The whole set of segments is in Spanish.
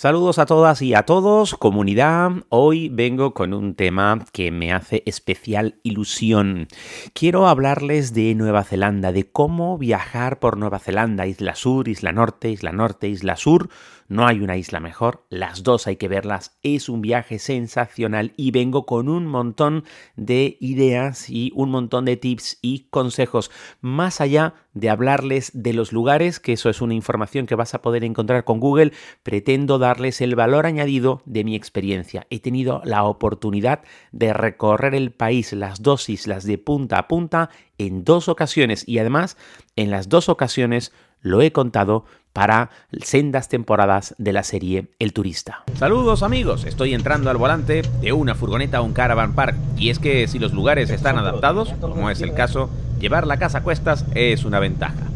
Saludos a todas y a todos, comunidad. Hoy vengo con un tema que me hace especial ilusión. Quiero hablarles de Nueva Zelanda, de cómo viajar por Nueva Zelanda, Isla Sur, Isla Norte, Isla Norte, Isla Sur no hay una isla mejor, las dos hay que verlas, es un viaje sensacional y vengo con un montón de ideas y un montón de tips y consejos, más allá de hablarles de los lugares, que eso es una información que vas a poder encontrar con Google, pretendo el valor añadido de mi experiencia. He tenido la oportunidad de recorrer el país, las dos islas de punta a punta, en dos ocasiones y además en las dos ocasiones lo he contado para sendas temporadas de la serie El Turista. Saludos amigos, estoy entrando al volante de una furgoneta o un caravan park y es que si los lugares están adaptados, como es el caso, llevar la casa a cuestas es una ventaja.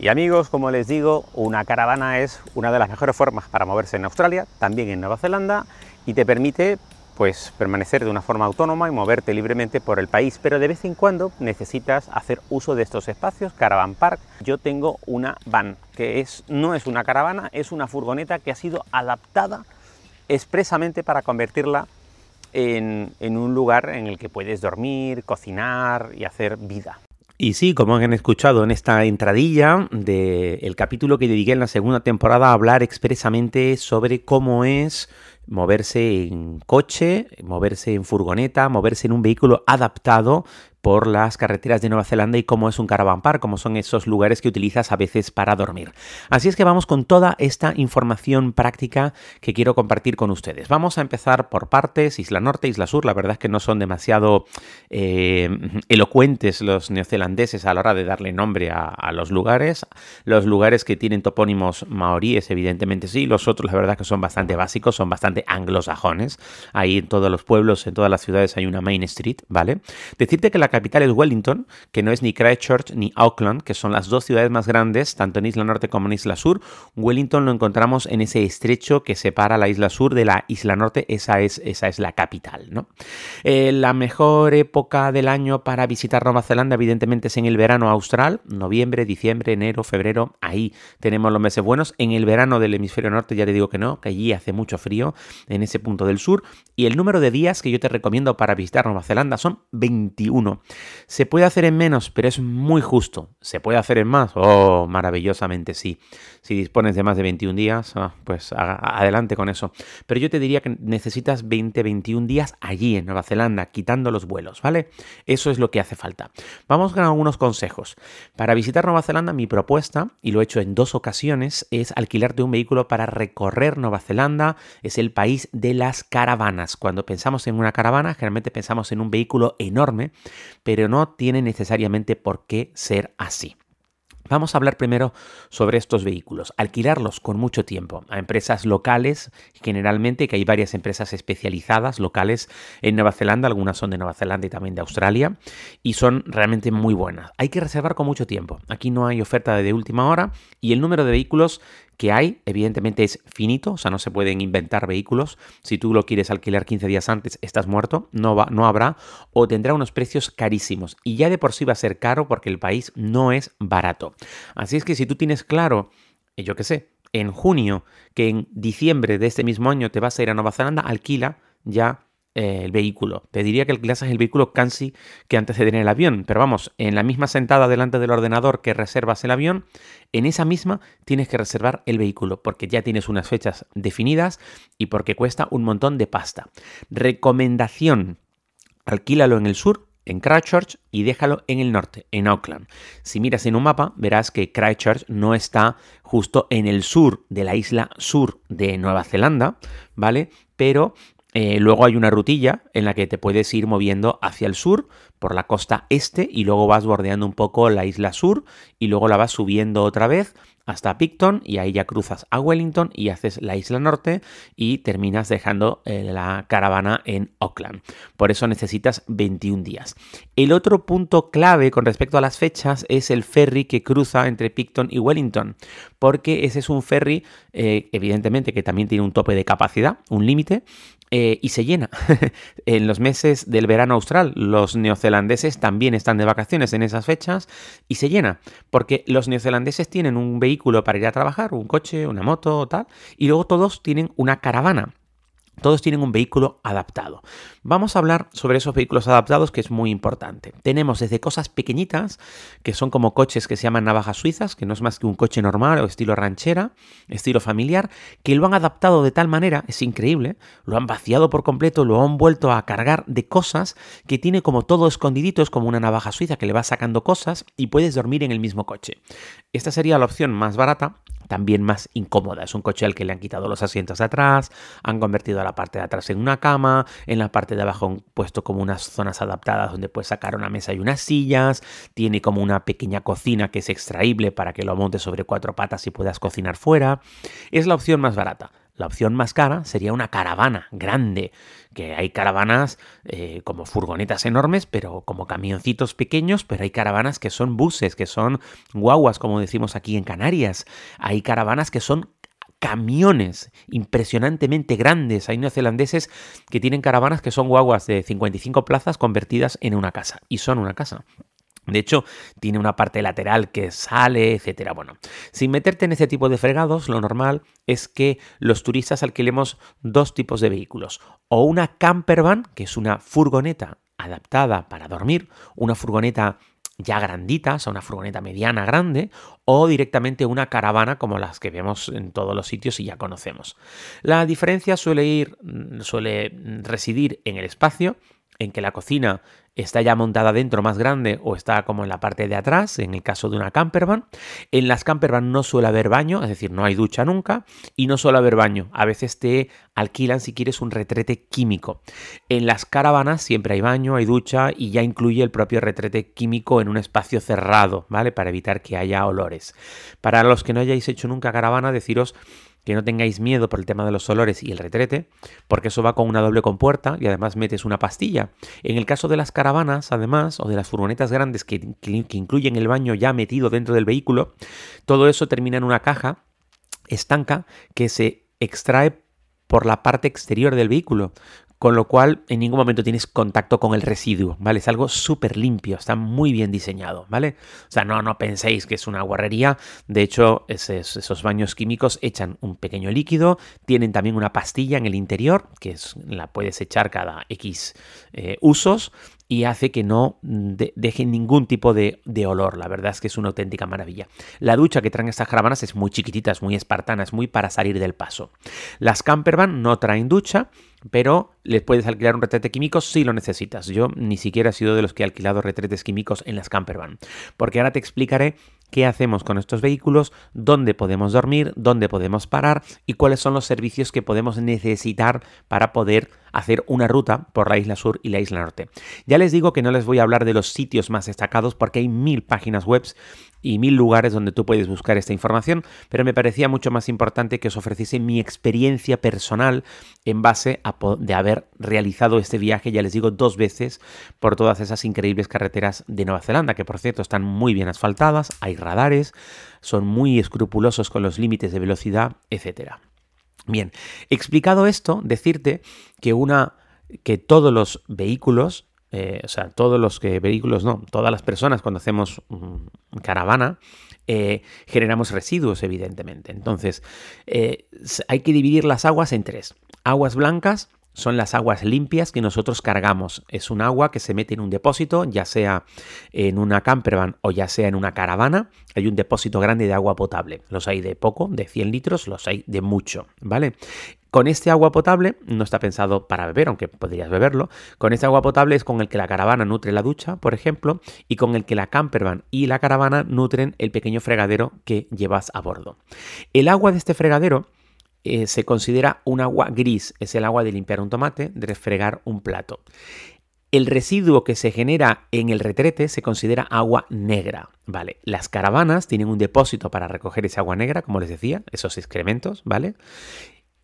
Y amigos, como les digo, una caravana es una de las mejores formas para moverse en Australia, también en Nueva Zelanda, y te permite pues permanecer de una forma autónoma y moverte libremente por el país, pero de vez en cuando necesitas hacer uso de estos espacios, Caravan Park. Yo tengo una van, que es, no es una caravana, es una furgoneta que ha sido adaptada expresamente para convertirla en, en un lugar en el que puedes dormir, cocinar y hacer vida. Y sí, como han escuchado en esta entradilla del capítulo que dediqué en la segunda temporada a hablar expresamente sobre cómo es moverse en coche, moverse en furgoneta, moverse en un vehículo adaptado por las carreteras de Nueva Zelanda y cómo es un caravan park, cómo son esos lugares que utilizas a veces para dormir. Así es que vamos con toda esta información práctica que quiero compartir con ustedes. Vamos a empezar por partes, Isla Norte, Isla Sur, la verdad es que no son demasiado eh, elocuentes los neozelandeses a la hora de darle nombre a, a, los lugares. Los lugares que tienen topónimos maoríes, evidentemente sí, los otros la verdad es que son bastante básicos, son bastante anglosajones. Ahí en todos los pueblos, en todas las ciudades hay una Main Street, ¿vale? Decirte que la capital es Wellington, que no es ni Christchurch ni Auckland, que son las dos ciudades más grandes, tanto en Isla Norte como en Isla Sur. Wellington lo encontramos en ese estrecho que separa la Isla Sur de la Isla Norte, esa es, esa es la capital. ¿no? Eh, la mejor época del año para visitar Nueva Zelanda, evidentemente, es en el verano austral, noviembre, diciembre, enero, febrero, ahí tenemos los meses buenos. En el verano del hemisferio norte ya te digo que no, que allí hace mucho frío en ese punto del sur. Y el número de días que yo te recomiendo para visitar Nueva Zelanda son 21. ¿Se puede hacer en menos? Pero es muy justo. ¿Se puede hacer en más? Oh, maravillosamente sí. Si dispones de más de 21 días, ah, pues adelante con eso. Pero yo te diría que necesitas 20, 21 días allí en Nueva Zelanda, quitando los vuelos, ¿vale? Eso es lo que hace falta. Vamos con algunos consejos. Para visitar Nueva Zelanda, mi propuesta, y lo he hecho en dos ocasiones, es alquilarte un vehículo para recorrer Nueva Zelanda. Es el país de las caravanas. Cuando pensamos en una caravana, generalmente pensamos en un vehículo enorme pero no tiene necesariamente por qué ser así. Vamos a hablar primero sobre estos vehículos. Alquilarlos con mucho tiempo a empresas locales, generalmente, que hay varias empresas especializadas locales en Nueva Zelanda, algunas son de Nueva Zelanda y también de Australia, y son realmente muy buenas. Hay que reservar con mucho tiempo. Aquí no hay oferta de última hora y el número de vehículos que hay, evidentemente es finito, o sea, no se pueden inventar vehículos. Si tú lo quieres alquilar 15 días antes, estás muerto, no, va, no habrá, o tendrá unos precios carísimos. Y ya de por sí va a ser caro porque el país no es barato. Así es que si tú tienes claro, eh, yo qué sé, en junio, que en diciembre de este mismo año te vas a ir a Nueva Zelanda, alquila ya eh, el vehículo. Te diría que alquilases el vehículo casi que antes de tener el avión, pero vamos, en la misma sentada delante del ordenador que reservas el avión, en esa misma tienes que reservar el vehículo porque ya tienes unas fechas definidas y porque cuesta un montón de pasta. Recomendación, alquílalo en el sur en Christchurch y déjalo en el norte, en Auckland. Si miras en un mapa, verás que Christchurch no está justo en el sur de la isla sur de Nueva Zelanda, ¿vale? Pero eh, luego hay una rutilla en la que te puedes ir moviendo hacia el sur por la costa este y luego vas bordeando un poco la isla sur y luego la vas subiendo otra vez hasta Picton y ahí ya cruzas a Wellington y haces la isla norte y terminas dejando eh, la caravana en Auckland. Por eso necesitas 21 días. El otro punto clave con respecto a las fechas es el ferry que cruza entre Picton y Wellington, porque ese es un ferry, eh, evidentemente, que también tiene un tope de capacidad, un límite, eh, y se llena. en los meses del verano austral, los neozelandeses también están de vacaciones en esas fechas y se llena, porque los neozelandeses tienen un vehículo para ir a trabajar, un coche, una moto tal, y luego todos tienen una caravana. Todos tienen un vehículo adaptado. Vamos a hablar sobre esos vehículos adaptados que es muy importante. Tenemos desde cosas pequeñitas, que son como coches que se llaman navajas suizas, que no es más que un coche normal o estilo ranchera, estilo familiar, que lo han adaptado de tal manera, es increíble, lo han vaciado por completo, lo han vuelto a cargar de cosas que tiene como todo escondidito, es como una navaja suiza que le va sacando cosas y puedes dormir en el mismo coche. Esta sería la opción más barata también más incómoda. Es un coche al que le han quitado los asientos de atrás, han convertido a la parte de atrás en una cama, en la parte de abajo han puesto como unas zonas adaptadas donde puedes sacar una mesa y unas sillas, tiene como una pequeña cocina que es extraíble para que lo montes sobre cuatro patas y puedas cocinar fuera. Es la opción más barata. La opción más cara sería una caravana grande, que hay caravanas eh, como furgonetas enormes, pero como camioncitos pequeños, pero hay caravanas que son buses, que son guaguas, como decimos aquí en Canarias. Hay caravanas que son camiones impresionantemente grandes. Hay neozelandeses que tienen caravanas que son guaguas de 55 plazas convertidas en una casa, y son una casa. De hecho, tiene una parte lateral que sale, etcétera. Bueno, sin meterte en ese tipo de fregados, lo normal es que los turistas alquilemos dos tipos de vehículos. O una campervan, que es una furgoneta adaptada para dormir, una furgoneta ya grandita, o sea, una furgoneta mediana grande, o directamente una caravana como las que vemos en todos los sitios y ya conocemos. La diferencia suele ir, suele residir en el espacio, en que la cocina está ya montada dentro más grande o está como en la parte de atrás, en el caso de una campervan. En las campervan no suele haber baño, es decir, no hay ducha nunca y no suele haber baño. A veces te alquilan si quieres un retrete químico. En las caravanas siempre hay baño, hay ducha y ya incluye el propio retrete químico en un espacio cerrado, ¿vale? Para evitar que haya olores. Para los que no hayáis hecho nunca caravana, deciros que no tengáis miedo por el tema de los olores y el retrete, porque eso va con una doble compuerta y además metes una pastilla. En el caso de las caravanas, además, o de las furgonetas grandes que, que incluyen el baño ya metido dentro del vehículo, todo eso termina en una caja estanca que se extrae por la parte exterior del vehículo, con lo cual en ningún momento tienes contacto con el residuo, ¿vale? Es algo súper limpio, está muy bien diseñado, ¿vale? O sea, no, no penséis que es una guarrería, de hecho esos, baños químicos echan un pequeño líquido, tienen también una pastilla en el interior, que es, la puedes echar cada X eh, usos, y hace que no deje ningún tipo de, olor. La verdad es que es una auténtica maravilla. La ducha que traen estas caravanas es muy chiquitita, es muy espartana, es muy para salir del paso. Las campervan no traen ducha, pero les puedes alquilar un retrete químico si lo necesitas. Yo ni siquiera he sido de los que he alquilado retretes químicos en las campervan, porque ahora te explicaré qué hacemos con estos vehículos, dónde podemos dormir, dónde podemos parar y cuáles son los servicios que podemos necesitar para poder hacer una ruta por la isla sur y la isla norte. Ya les digo que no les voy a hablar de los sitios más destacados porque hay mil páginas web y mil lugares donde tú puedes buscar esta información, pero me parecía mucho más importante que os ofreciese mi experiencia personal en base a de haber realizado este viaje, ya les digo, dos veces por todas esas increíbles carreteras de Nueva Zelanda, que por cierto están muy bien asfaltadas, hay radares, son muy escrupulosos con los límites de velocidad, etc. Bien, explicado esto, decirte que una que todos los vehículos eh, o sea, todos los que, vehículos, no, todas las personas cuando hacemos caravana, eh, generamos residuos, evidentemente. Entonces, eh, hay que dividir las aguas en tres. Aguas blancas, son las aguas limpias que nosotros cargamos. Es un agua que se mete en un depósito, ya sea en una campervan o ya sea en una caravana. Hay un depósito grande de agua potable. Los hay de poco, de 100 litros, los hay de mucho, ¿vale? Con este agua potable, no está pensado para beber, aunque podrías beberlo, con este agua potable es con el que la caravana nutre la ducha, por ejemplo, y con el que la campervan y la caravana nutren el pequeño fregadero que llevas a bordo. El agua de este fregadero eh, se considera un agua gris, es el agua de limpiar un tomate, de refregar un plato. el residuo que se genera en el retrete se considera agua negra, ¿vale? Las caravanas tienen un depósito para recoger esa agua negra, como les decía, esos excrementos, ¿vale?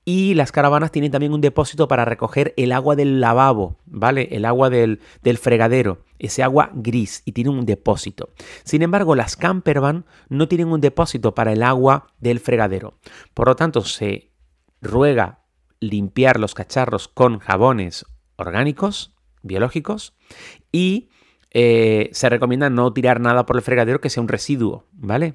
Y las caravanas tienen también un depósito para recoger el agua del lavabo, ¿vale? El agua del, del fregadero, ese agua gris, y tienen un depósito. Sin embargo, las campervan no tienen un depósito para el agua del fregadero. Por lo tanto, se ruega limpiar los cacharros con jabones orgánicos biológicos y eh, se recomienda no tirar nada por el fregadero que sea un residuo, ¿vale?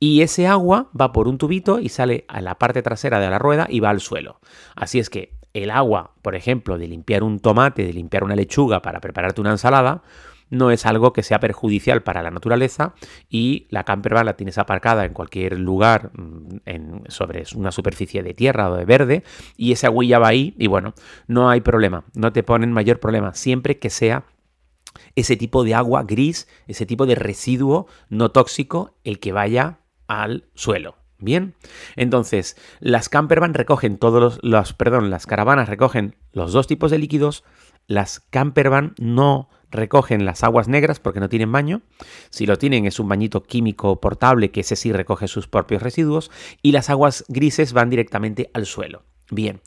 Y ese agua va por un tubito y sale a la parte trasera de la rueda y va al suelo. Así es que el agua, por ejemplo, de limpiar un tomate, de limpiar una lechuga para prepararte una ensalada, no es algo que sea perjudicial para la naturaleza y la campervan la tienes aparcada en cualquier lugar mm, sobre una superficie de tierra o de verde y esa huella va ahí y bueno, no hay problema, no te ponen mayor problema, siempre que sea ese tipo de agua gris, ese tipo de residuo no tóxico el que vaya al suelo. Bien, entonces las campervan recogen todos los, perdón, las caravanas recogen los dos tipos de líquidos, las campervan no recogen las aguas negras porque no tienen baño. Si lo tienen es un bañito químico portable que ese sí recoge sus propios residuos. Y las aguas grises van directamente al suelo. Bien,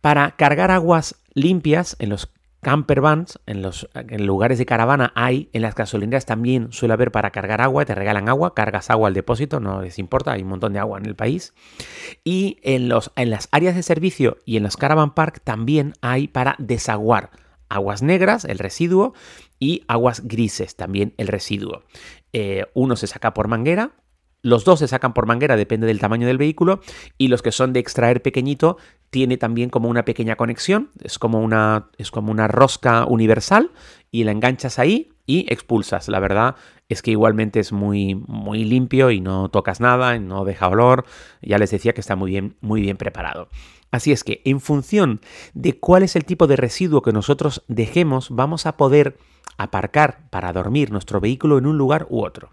para cargar aguas limpias en los camper vans, en los en lugares de caravana hay, en las gasolineras también suele haber para cargar agua, te regalan agua, cargas agua al depósito, no les importa, hay un montón de agua en el país. Y en, los, en las áreas de servicio y en los caravan park también hay para desaguar aguas negras, el residuo, y aguas grises, también el residuo. Eh, uno se saca por manguera, los dos se sacan por manguera, depende del tamaño del vehículo, y los que son de extraer pequeñito tiene también como una pequeña conexión, es como una, es como una rosca universal, y la enganchas ahí y expulsas. La verdad es que igualmente es muy, muy limpio y no tocas nada, no deja olor. Ya les decía que está muy bien, muy bien preparado. Así es que en función de cuál es el tipo de residuo que nosotros dejemos, vamos a poder aparcar para dormir nuestro vehículo en un lugar u otro.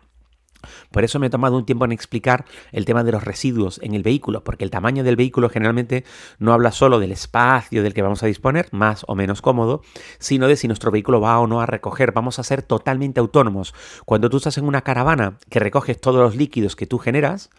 Por eso me he tomado un tiempo en explicar el tema de los residuos en el vehículo, porque el tamaño del vehículo generalmente no habla solo del espacio del que vamos a disponer, más o menos cómodo, sino de si nuestro vehículo va o no a recoger. Vamos a ser totalmente autónomos. Cuando tú estás en una caravana que recoges todos los líquidos que tú generas,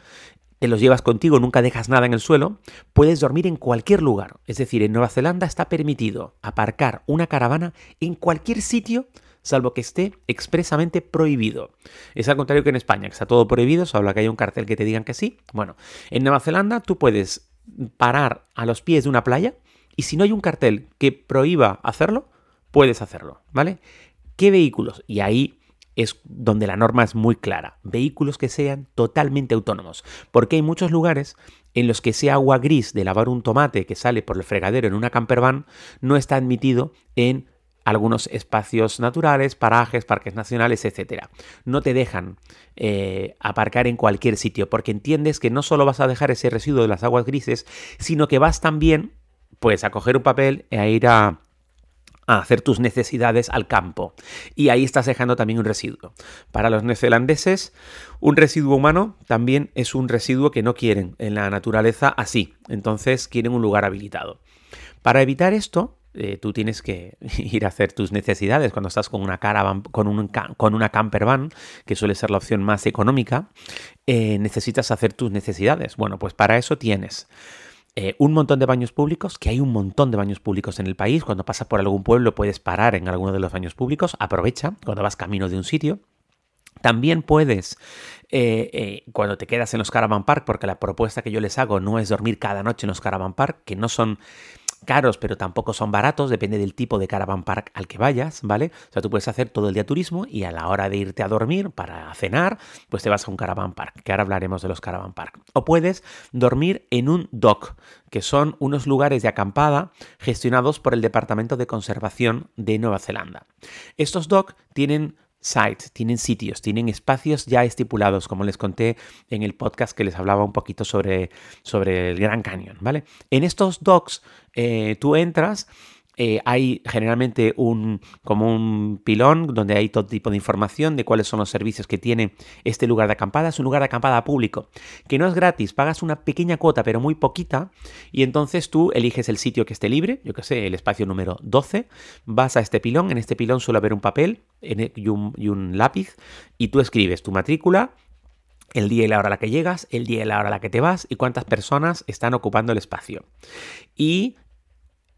te los llevas contigo, nunca dejas nada en el suelo, puedes dormir en cualquier lugar. Es decir, en Nueva Zelanda está permitido aparcar una caravana en cualquier sitio salvo que esté expresamente prohibido. Es al contrario que en España, que está todo prohibido, salvo que haya un cartel que te digan que sí. Bueno, en Nueva Zelanda tú puedes parar a los pies de una playa y si no hay un cartel que prohíba hacerlo, puedes hacerlo, ¿vale? ¿Qué vehículos? Y ahí es donde la norma es muy clara. Vehículos que sean totalmente autónomos. Porque hay muchos lugares en los que ese agua gris de lavar un tomate que sale por el fregadero en una campervan no está admitido en algunos espacios naturales, parajes, parques nacionales, etc. No te dejan eh, aparcar en cualquier sitio porque entiendes que no solo vas a dejar ese residuo de las aguas grises, sino que vas también pues a coger un papel e a ir a, a hacer tus necesidades al campo. Y ahí estás dejando también un residuo. Para los neozelandeses, un residuo humano también es un residuo que no quieren en la naturaleza así. Entonces quieren un lugar habilitado. Para evitar esto, eh, tú tienes que ir a hacer tus necesidades cuando estás con una caravan, con, un, con una camper van, que suele ser la opción más económica, eh, necesitas hacer tus necesidades. Bueno, pues para eso tienes eh, un montón de baños públicos, que hay un montón de baños públicos en el país. Cuando pasas por algún pueblo puedes parar en alguno de los baños públicos. Aprovecha cuando vas camino de un sitio. También puedes, cuando te quedas en los caravan park, porque la propuesta que yo les hago no es dormir cada noche en los caravan park, que no son caros, pero tampoco son baratos, depende del tipo de caravan park al que vayas, ¿vale? O sea, tú puedes hacer todo el día turismo y a la hora de irte a dormir para cenar, pues te vas a un caravan park, que ahora hablaremos de los caravan park. O puedes dormir en un dock, que son unos lugares de acampada gestionados por el Departamento de Conservación de Nueva Zelanda. Estos dock tienen sites, tienen sitios, tienen espacios ya estipulados, como les conté en el podcast que les hablaba un poquito sobre, sobre el Gran Canyon, ¿vale? En estos docks eh, tú entras eh, hay generalmente un, como un pilón donde hay todo tipo de información de cuáles son los servicios que tiene este lugar de acampada. Es un lugar de acampada público, que no es gratis, pagas una pequeña cuota, pero muy poquita, y entonces tú eliges el sitio que esté libre, yo que sé, el espacio número 12, vas a este pilón, en este pilón suele haber un papel y un, y un lápiz, y tú escribes tu matrícula, el día y la hora a la que llegas, el día y la hora a la que te vas y cuántas personas están ocupando el espacio. Y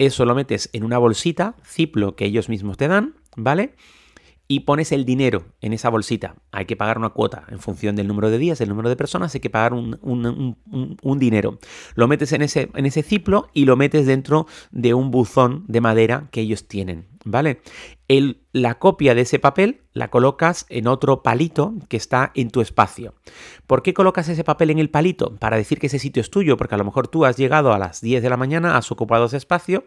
eso lo metes en una bolsita, ciplo que ellos mismos te dan, ¿vale? Y pones el dinero en esa bolsita. Hay que pagar una cuota en función del número de días, del número de personas, hay que pagar un, dinero. Lo metes en ese, en ese ciplo y lo metes dentro de un buzón de madera que ellos tienen, ¿vale? La copia de ese papel la colocas en otro palito que está en tu espacio. ¿Por qué colocas ese papel en el palito? Para decir que ese sitio es tuyo, porque a lo mejor tú has llegado a las 10 de la mañana, has ocupado ese espacio,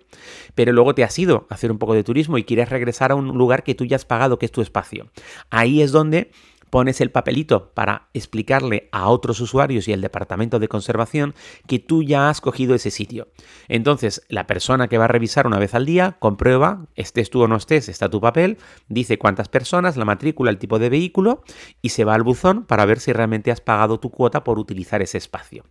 pero luego te has ido a hacer un poco de turismo y quieres regresar a un lugar que tú ya has pagado, que es tu espacio. Ahí es donde pones el papelito para explicarle a otros usuarios y al departamento de conservación que tú ya has cogido ese sitio. Entonces, la persona que va a revisar una vez al día comprueba, estés tú o no estés, está tu papel, dice cuántas personas, la matrícula, el tipo de vehículo y se va al buzón para ver si realmente has pagado tu cuota por utilizar ese espacio.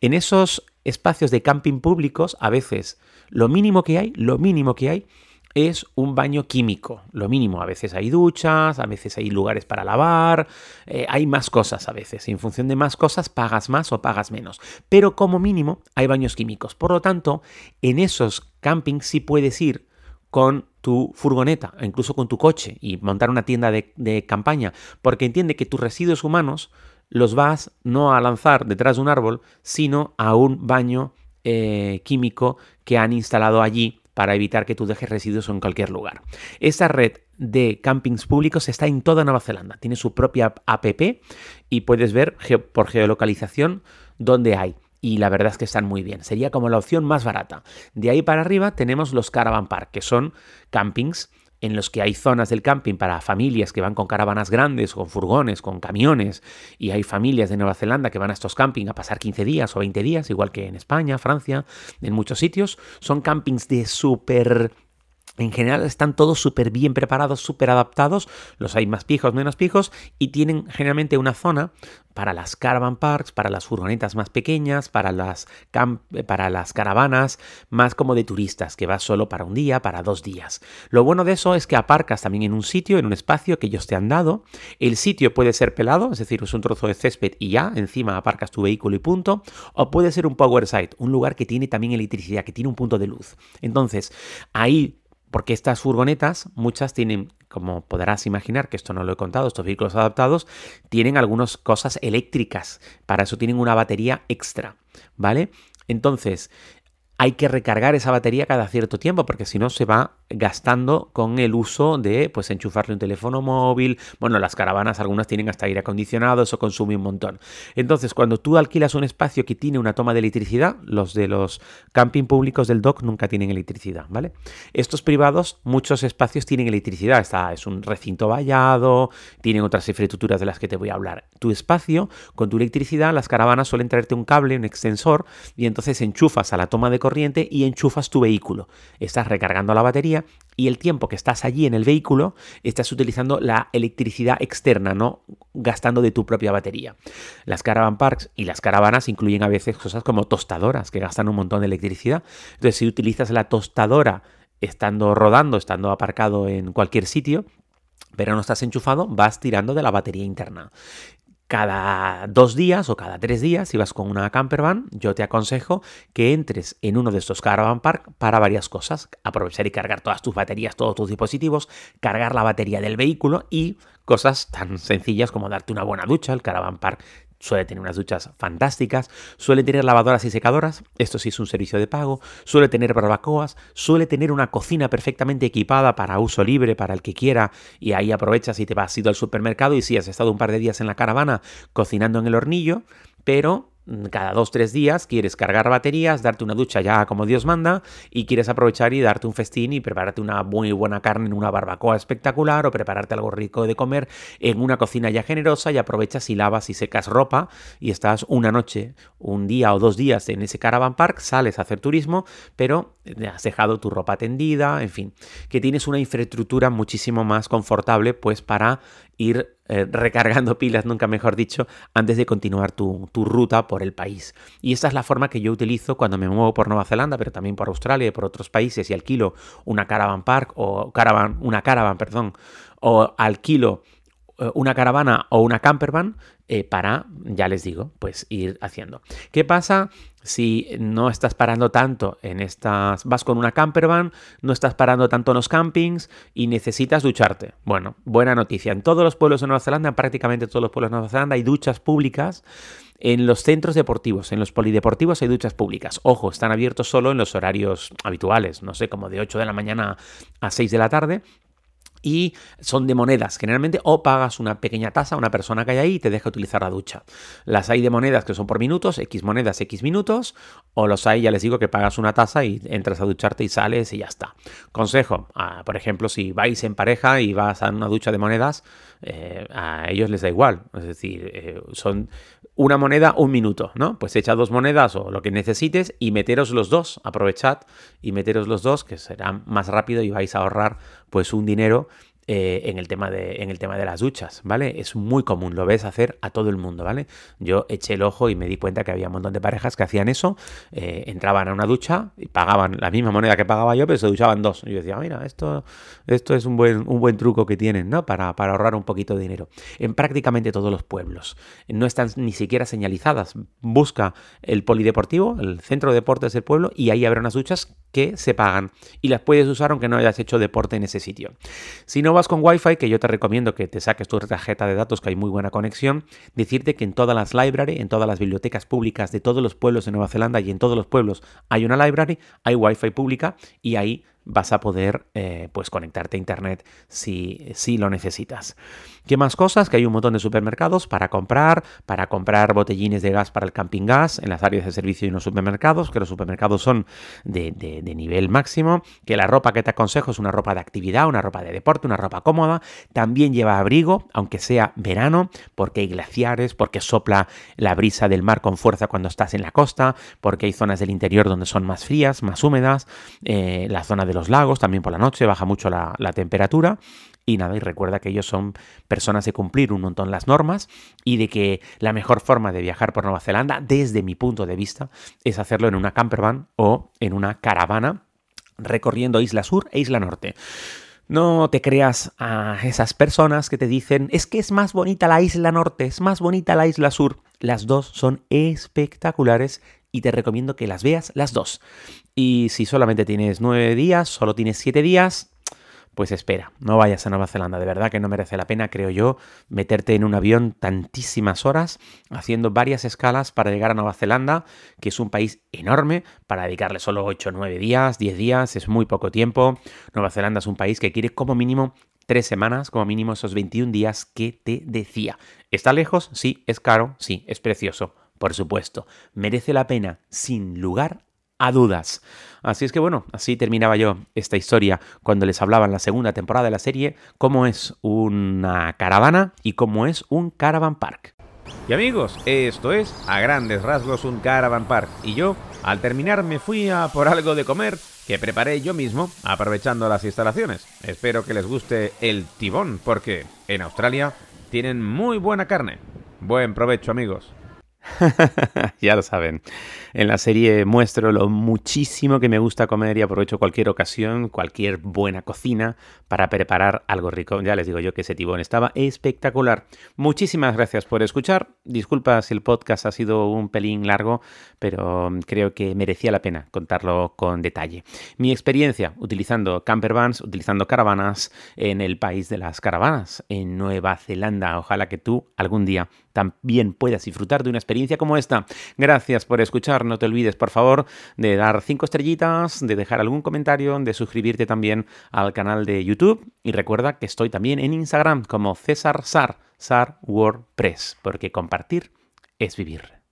En esos espacios de camping públicos, a veces lo mínimo que hay, lo mínimo que hay es un baño químico, lo mínimo. A veces hay duchas, a veces hay lugares para lavar, eh, hay más cosas a veces. En función de más cosas pagas más o pagas menos. Pero como mínimo hay baños químicos. Por lo tanto, en esos campings sí puedes ir con tu furgoneta, incluso con tu coche y montar una tienda de, campaña, porque entiende que tus residuos humanos los vas no a lanzar detrás de un árbol, sino a un baño eh, químico que han instalado allí para evitar que tú dejes residuos en cualquier lugar. Esta red de campings públicos está en toda Nueva Zelanda. Tiene su propia app y puedes ver por geolocalización dónde hay. Y la verdad es que están muy bien. Sería como la opción más barata. De ahí para arriba tenemos los caravan park, que son campings en los que hay zonas del camping para familias que van con caravanas grandes, con furgones, con camiones, y hay familias de Nueva Zelanda que van a estos campings a pasar 15 días o 20 días, igual que en España, Francia, en muchos sitios. Son campings de súper en general están todos súper bien preparados, súper adaptados, los hay más pijos, menos pijos, y tienen generalmente una zona para las caravan parks, para las furgonetas más pequeñas, para las, para las caravanas más como de turistas, que vas solo para un día, para dos días. Lo bueno de eso es que aparcas también en un sitio, en un espacio que ellos te han dado. El sitio puede ser pelado, es decir, es un trozo de césped y ya, encima aparcas tu vehículo y punto. O puede ser un power site, un lugar que tiene también electricidad, que tiene un punto de luz. Entonces, ahí porque estas furgonetas, muchas tienen, como podrás imaginar, que esto no lo he contado, estos vehículos adaptados, tienen algunas cosas eléctricas. Para eso tienen una batería extra, ¿vale? Entonces, hay que recargar esa batería cada cierto tiempo porque si no se va gastando con el uso de pues enchufarle un teléfono móvil. Bueno, las caravanas algunas tienen hasta aire acondicionado, eso consume un montón. Entonces, cuando tú alquilas un espacio que tiene una toma de electricidad, los de los camping públicos del DOC nunca tienen electricidad, ¿vale? Estos privados, muchos espacios tienen electricidad. Está, es un recinto vallado, tienen otras infraestructuras de las que te voy a hablar. Tu espacio, con tu electricidad, las caravanas suelen traerte un cable, un extensor, y entonces enchufas a la toma de corriente y enchufas tu vehículo. Estás recargando la batería y el tiempo que estás allí en el vehículo estás utilizando la electricidad externa, no gastando de tu propia batería. Las caravan parks y las caravanas incluyen a veces cosas como tostadoras que gastan un montón de electricidad. Entonces, si utilizas la tostadora estando rodando, estando aparcado en cualquier sitio, pero no estás enchufado, vas tirando de la batería interna cada dos días o cada tres días, si vas con una campervan, yo te aconsejo que entres en uno de estos caravan park para varias cosas. Aprovechar y cargar todas tus baterías, todos tus dispositivos, cargar la batería del vehículo y cosas tan sencillas como darte una buena ducha. El caravan park Suele tener unas duchas fantásticas, suele tener lavadoras y secadoras, esto sí es un servicio de pago, suele tener barbacoas, suele tener una cocina perfectamente equipada para uso libre, para el que quiera, y ahí aprovechas y te vas ido al supermercado y si has estado un par de días en la caravana cocinando en el hornillo, pero cada dos, tres días quieres cargar baterías, darte una ducha ya como Dios manda y quieres aprovechar y darte un festín y prepararte una muy buena carne en una barbacoa espectacular o prepararte algo rico de comer en una cocina ya generosa y aprovechas y lavas y secas ropa y estás una noche, un día o dos días en ese caravan park, sales a hacer turismo, pero has dejado tu ropa tendida, en fin, que tienes una infraestructura muchísimo más confortable pues para ir eh, recargando pilas, nunca mejor dicho, antes de continuar tu, ruta por el país. Y esta es la forma que yo utilizo cuando me muevo por Nueva Zelanda, pero también por Australia y por otros países y alquilo una caravan park o caravan, una caravan, perdón, o alquilo eh, una caravana o una campervan eh, para, ya les digo, pues ir haciendo. ¿Qué pasa si no estás parando tanto en estas, vas con una campervan, no estás parando tanto en los campings y necesitas ducharte? Bueno, buena noticia. En todos los pueblos de Nueva Zelanda, en prácticamente todos los pueblos de Nueva Zelanda, hay duchas públicas. En los centros deportivos, en los polideportivos hay duchas públicas. Ojo, están abiertos solo en los horarios habituales, no sé, como de 8 de la mañana a 6 de la tarde, y son de monedas generalmente o pagas una pequeña tasa a una persona que hay ahí y te deja utilizar la ducha. Las hay de monedas que son por minutos, X monedas, X minutos, o los hay, ya les digo, que pagas una tasa y entras a ducharte y sales y ya está. Consejo, ah, por ejemplo, si vais en pareja y vas a una ducha de monedas, eh, a ellos les da igual. Es decir, eh, son una moneda, un minuto, ¿no? Pues echa dos monedas o lo que necesites y meteros los dos, aprovechad y meteros los dos, que será más rápido y vais a ahorrar pues un dinero eh, en, el tema de, en el tema de las duchas, ¿vale? Es muy común, lo ves hacer a todo el mundo, ¿vale? Yo eché el ojo y me di cuenta que había un montón de parejas que hacían eso, eh, entraban a una ducha y pagaban la misma moneda que pagaba yo, pero se duchaban dos. Y yo decía, mira, esto, esto es un buen, un buen truco que tienen, ¿no? Para, para ahorrar un poquito de dinero. En prácticamente todos los pueblos. No están ni siquiera señalizadas. Busca el polideportivo, el centro de deportes del pueblo, y ahí habrá unas duchas que se pagan y las puedes usar aunque no hayas hecho deporte en ese sitio. Si no vas con Wi-Fi, que yo te recomiendo que te saques tu tarjeta de datos, que hay muy buena conexión, decirte que en todas las library, en todas las bibliotecas públicas de todos los pueblos de Nueva Zelanda y en todos los pueblos hay una library, hay Wi-Fi pública y ahí vas a poder eh, pues conectarte a internet si, si lo necesitas. ¿Qué más cosas? Que hay un montón de supermercados para comprar, para comprar botellines de gas para el camping gas en las áreas de servicio y en los supermercados, que los supermercados son de, nivel máximo, que la ropa que te aconsejo es una ropa de actividad, una ropa de deporte, una ropa cómoda, también lleva abrigo, aunque sea verano, porque hay glaciares, porque sopla la brisa del mar con fuerza cuando estás en la costa, porque hay zonas del interior donde son más frías, más húmedas, eh, la zona de los lagos también por la noche baja mucho la temperatura y nada, y recuerda que ellos son personas de cumplir un montón las normas y de que la mejor forma de viajar por Nueva Zelanda, desde mi punto de vista, es hacerlo en una campervan o en una caravana recorriendo Isla Sur e Isla Norte. No te creas a esas personas que te dicen, es que es más bonita la isla norte, es más bonita la isla sur. Las dos son espectaculares y te recomiendo que las veas las dos. Y si solamente tienes nueve días, solo tienes siete días, pues espera, no vayas a Nueva Zelanda, de verdad que no merece la pena, creo yo, meterte en un avión tantísimas horas, haciendo varias escalas para llegar a Nueva Zelanda, que es un país enorme, para dedicarle solo 8, 9 días, 10 días, es muy poco tiempo. Nueva Zelanda es un país que quiere como mínimo tres semanas, como mínimo esos 21 días que te decía. ¿Está lejos? Sí. ¿Es caro? Sí. ¿Es precioso? Por supuesto. ¿Merece la pena? Sin lugar a dudas. Así es que bueno, así terminaba yo esta historia cuando les hablaba en la segunda temporada de la serie cómo es una caravana y cómo es un caravan park. Y amigos, esto es a grandes rasgos un caravan park. Y yo, al terminar, me fui a por algo de comer que preparé yo mismo aprovechando las instalaciones. Espero que les guste el tibón porque en Australia tienen muy buena carne. Buen provecho amigos. ya lo saben. En la serie muestro lo muchísimo que me gusta comer y aprovecho cualquier ocasión, cualquier buena cocina para preparar algo rico. Ya les digo yo que ese tibón estaba espectacular. Muchísimas gracias por escuchar. Disculpa si el podcast ha sido un pelín largo, pero creo que merecía la pena contarlo con detalle. Mi experiencia utilizando campervans, utilizando caravanas en el país de las caravanas, en Nueva Zelanda. Ojalá que tú algún día también puedas disfrutar de una experiencia como esta. Gracias por escuchar. No te olvides, por favor, de dar cinco estrellitas, de dejar algún comentario, de suscribirte también al canal de YouTube. Y recuerda que estoy también en Instagram como César Sar, Sar WordPress, porque compartir es vivir.